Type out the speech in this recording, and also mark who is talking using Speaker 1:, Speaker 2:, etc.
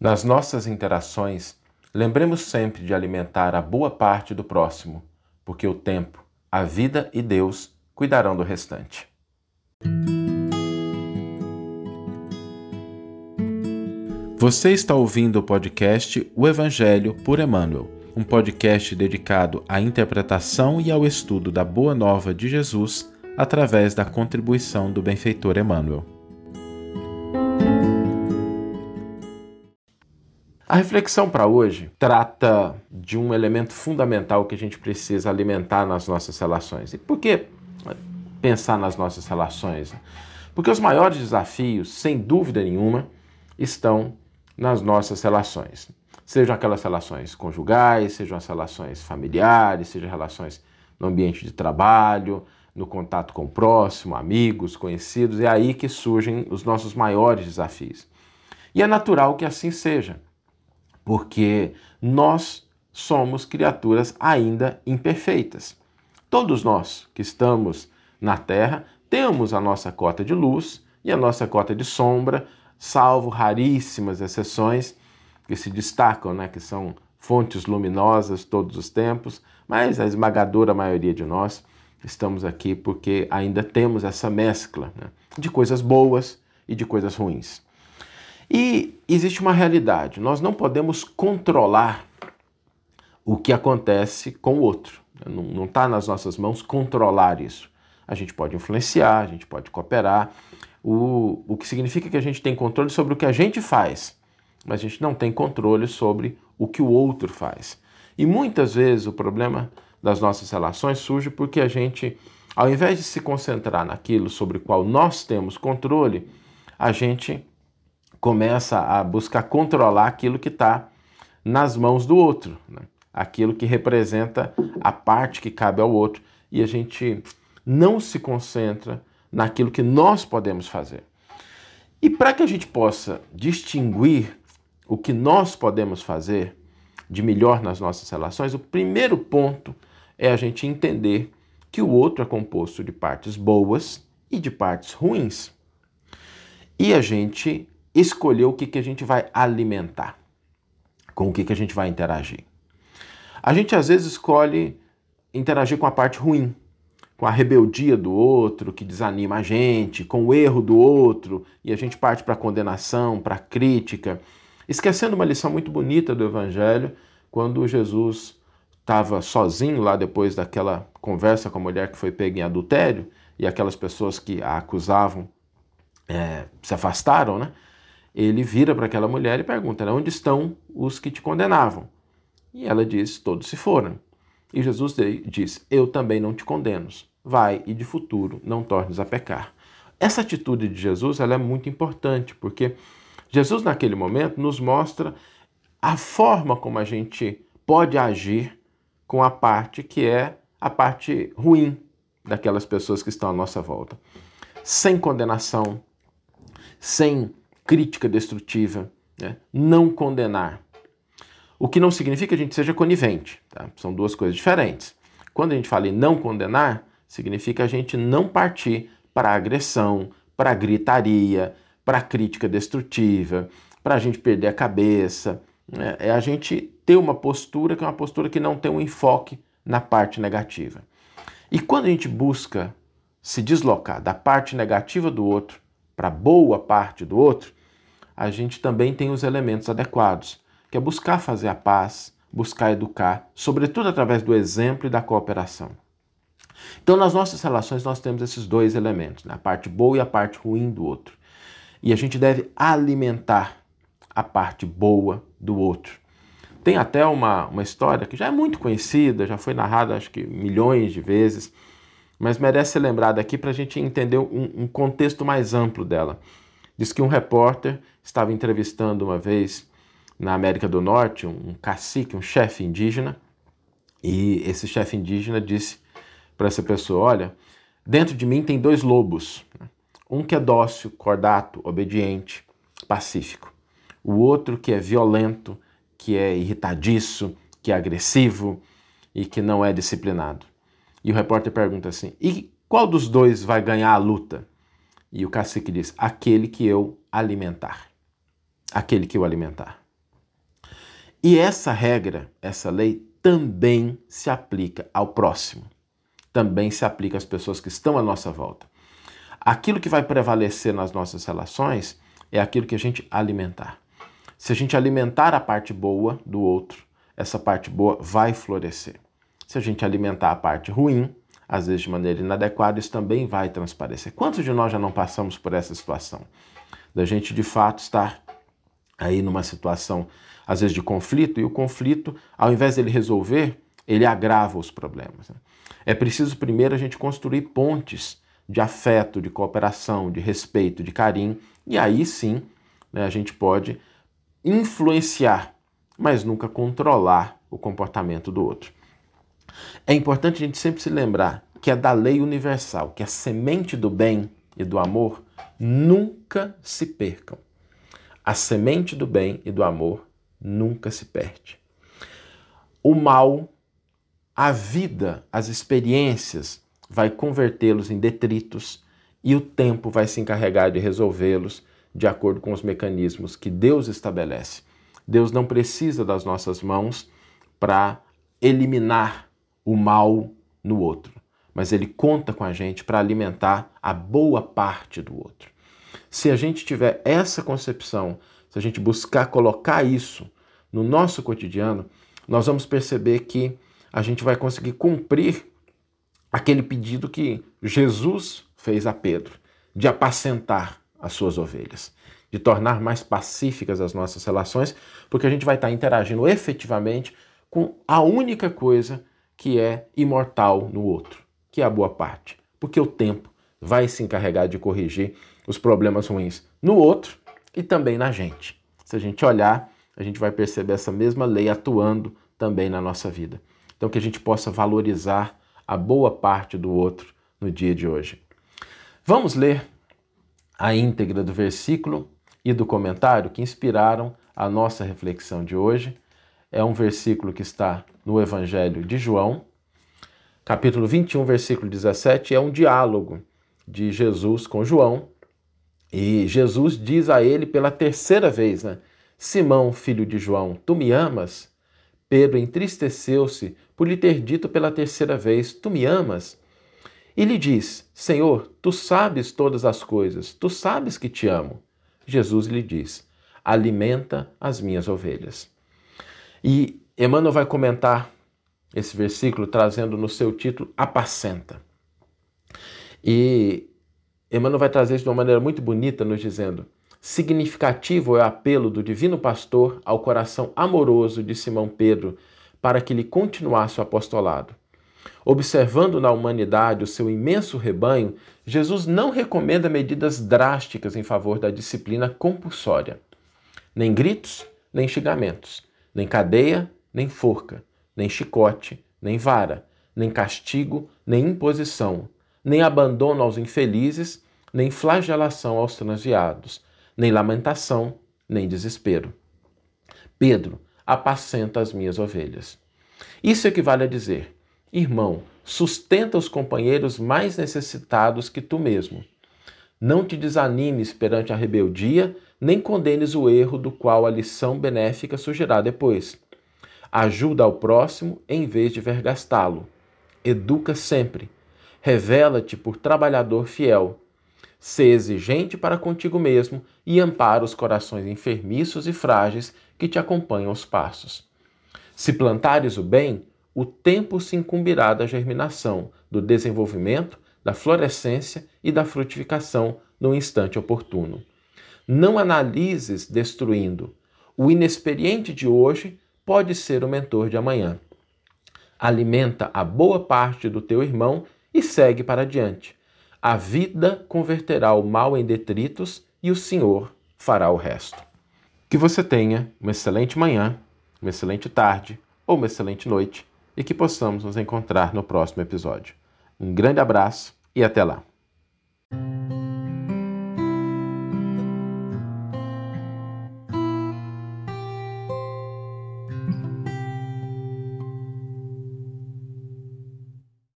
Speaker 1: Nas nossas interações, lembremos sempre de alimentar a boa parte do próximo, porque o tempo, a vida e Deus cuidarão do restante. Você está ouvindo o podcast O Evangelho por Emmanuel, um podcast dedicado à interpretação e ao estudo da Boa Nova de Jesus através da contribuição do benfeitor Emmanuel. A reflexão para hoje trata de um elemento fundamental que a gente precisa alimentar nas nossas relações. E por que pensar nas nossas relações? Porque os maiores desafios, sem dúvida nenhuma, estão nas nossas relações. Sejam aquelas relações conjugais, sejam as relações familiares, sejam relações no ambiente de trabalho, no contato com o próximo, amigos, conhecidos, é aí que surgem os nossos maiores desafios. E é natural que assim seja porque nós somos criaturas ainda imperfeitas. Todos nós que estamos na Terra temos a nossa cota de luz e a nossa cota de sombra, salvo raríssimas exceções que se destacam, né, que são fontes luminosas todos os tempos, mas a esmagadora maioria de nós estamos aqui porque ainda temos essa mescla né, de coisas boas e de coisas ruins. E existe uma realidade: nós não podemos controlar o que acontece com o outro. Não está nas nossas mãos controlar isso. A gente pode influenciar, a gente pode cooperar, o, o que significa que a gente tem controle sobre o que a gente faz, mas a gente não tem controle sobre o que o outro faz. E muitas vezes o problema das nossas relações surge porque a gente, ao invés de se concentrar naquilo sobre o qual nós temos controle, a gente começa a buscar controlar aquilo que está nas mãos do outro, né? aquilo que representa a parte que cabe ao outro, e a gente não se concentra naquilo que nós podemos fazer. E para que a gente possa distinguir o que nós podemos fazer de melhor nas nossas relações, o primeiro ponto é a gente entender que o outro é composto de partes boas e de partes ruins. E a gente escolher o que, que a gente vai alimentar, com o que, que a gente vai interagir. A gente às vezes escolhe interagir com a parte ruim, com a rebeldia do outro, que desanima a gente, com o erro do outro, e a gente parte para a condenação, para a crítica, esquecendo uma lição muito bonita do Evangelho, quando Jesus estava sozinho lá depois daquela conversa com a mulher que foi pega em adultério, e aquelas pessoas que a acusavam é, se afastaram, né? Ele vira para aquela mulher e pergunta: né, Onde estão os que te condenavam? E ela diz: Todos se foram. E Jesus diz: Eu também não te condeno. Vai e de futuro não tornes a pecar. Essa atitude de Jesus ela é muito importante, porque Jesus, naquele momento, nos mostra a forma como a gente pode agir com a parte que é a parte ruim daquelas pessoas que estão à nossa volta. Sem condenação, sem crítica destrutiva, né? não condenar. O que não significa que a gente seja conivente, tá? são duas coisas diferentes. Quando a gente fala em não condenar, significa a gente não partir para agressão, para gritaria, para crítica destrutiva, para a gente perder a cabeça. Né? É a gente ter uma postura que é uma postura que não tem um enfoque na parte negativa. E quando a gente busca se deslocar da parte negativa do outro para a boa parte do outro, a gente também tem os elementos adequados, que é buscar fazer a paz, buscar educar, sobretudo através do exemplo e da cooperação. Então, nas nossas relações, nós temos esses dois elementos, né? a parte boa e a parte ruim do outro. E a gente deve alimentar a parte boa do outro. Tem até uma, uma história que já é muito conhecida, já foi narrada acho que milhões de vezes, mas merece ser lembrada aqui para a gente entender um, um contexto mais amplo dela. Diz que um repórter estava entrevistando uma vez na América do Norte um cacique, um chefe indígena, e esse chefe indígena disse para essa pessoa: Olha, dentro de mim tem dois lobos. Um que é dócil, cordato, obediente, pacífico. O outro que é violento, que é irritadiço, que é agressivo e que não é disciplinado. E o repórter pergunta assim: E qual dos dois vai ganhar a luta? E o cacique diz: aquele que eu alimentar. Aquele que eu alimentar. E essa regra, essa lei, também se aplica ao próximo. Também se aplica às pessoas que estão à nossa volta. Aquilo que vai prevalecer nas nossas relações é aquilo que a gente alimentar. Se a gente alimentar a parte boa do outro, essa parte boa vai florescer. Se a gente alimentar a parte ruim, às vezes de maneira inadequada, isso também vai transparecer. Quantos de nós já não passamos por essa situação? Da gente de fato estar aí numa situação, às vezes, de conflito, e o conflito, ao invés dele resolver, ele agrava os problemas. Né? É preciso primeiro a gente construir pontes de afeto, de cooperação, de respeito, de carinho, e aí sim né, a gente pode influenciar, mas nunca controlar o comportamento do outro. É importante a gente sempre se lembrar que é da lei universal, que a semente do bem e do amor nunca se percam. A semente do bem e do amor nunca se perde. O mal, a vida, as experiências vai convertê-los em detritos e o tempo vai se encarregar de resolvê-los de acordo com os mecanismos que Deus estabelece. Deus não precisa das nossas mãos para eliminar o mal no outro, mas Ele conta com a gente para alimentar a boa parte do outro. Se a gente tiver essa concepção, se a gente buscar colocar isso no nosso cotidiano, nós vamos perceber que a gente vai conseguir cumprir aquele pedido que Jesus fez a Pedro, de apacentar as suas ovelhas, de tornar mais pacíficas as nossas relações, porque a gente vai estar interagindo efetivamente com a única coisa que é imortal no outro, que é a boa parte. Porque o tempo vai se encarregar de corrigir os problemas ruins no outro e também na gente. Se a gente olhar, a gente vai perceber essa mesma lei atuando também na nossa vida. Então, que a gente possa valorizar a boa parte do outro no dia de hoje. Vamos ler a íntegra do versículo e do comentário que inspiraram a nossa reflexão de hoje. É um versículo que está no Evangelho de João, capítulo 21, versículo 17. É um diálogo de Jesus com João. E Jesus diz a ele pela terceira vez, né? Simão, filho de João, tu me amas? Pedro entristeceu-se por lhe ter dito pela terceira vez: Tu me amas? E lhe diz: Senhor, tu sabes todas as coisas, tu sabes que te amo. Jesus lhe diz: Alimenta as minhas ovelhas. E Emmanuel vai comentar esse versículo trazendo no seu título Apacenta. E Emmanuel vai trazer isso de uma maneira muito bonita, nos dizendo: significativo é o apelo do Divino Pastor ao coração amoroso de Simão Pedro para que lhe continuasse o apostolado. Observando na humanidade o seu imenso rebanho, Jesus não recomenda medidas drásticas em favor da disciplina compulsória. Nem gritos, nem xingamentos, nem cadeia, nem forca, nem chicote, nem vara, nem castigo, nem imposição, nem abandono aos infelizes, nem flagelação aos transviados, nem lamentação, nem desespero. Pedro apacenta as minhas ovelhas. Isso equivale a dizer: Irmão, sustenta os companheiros mais necessitados que tu mesmo. Não te desanimes perante a rebeldia, nem condenes o erro do qual a lição benéfica surgirá depois. Ajuda ao próximo em vez de vergastá-lo. Educa sempre. Revela-te por trabalhador fiel. Sê exigente para contigo mesmo e ampara os corações enfermiços e frágeis que te acompanham aos passos. Se plantares o bem, o tempo se incumbirá da germinação, do desenvolvimento, da florescência e da frutificação no instante oportuno. Não analises destruindo. O inexperiente de hoje pode ser o mentor de amanhã. Alimenta a boa parte do teu irmão e segue para adiante. A vida converterá o mal em detritos e o Senhor fará o resto. Que você tenha uma excelente manhã, uma excelente tarde ou uma excelente noite e que possamos nos encontrar no próximo episódio. Um grande abraço e até lá!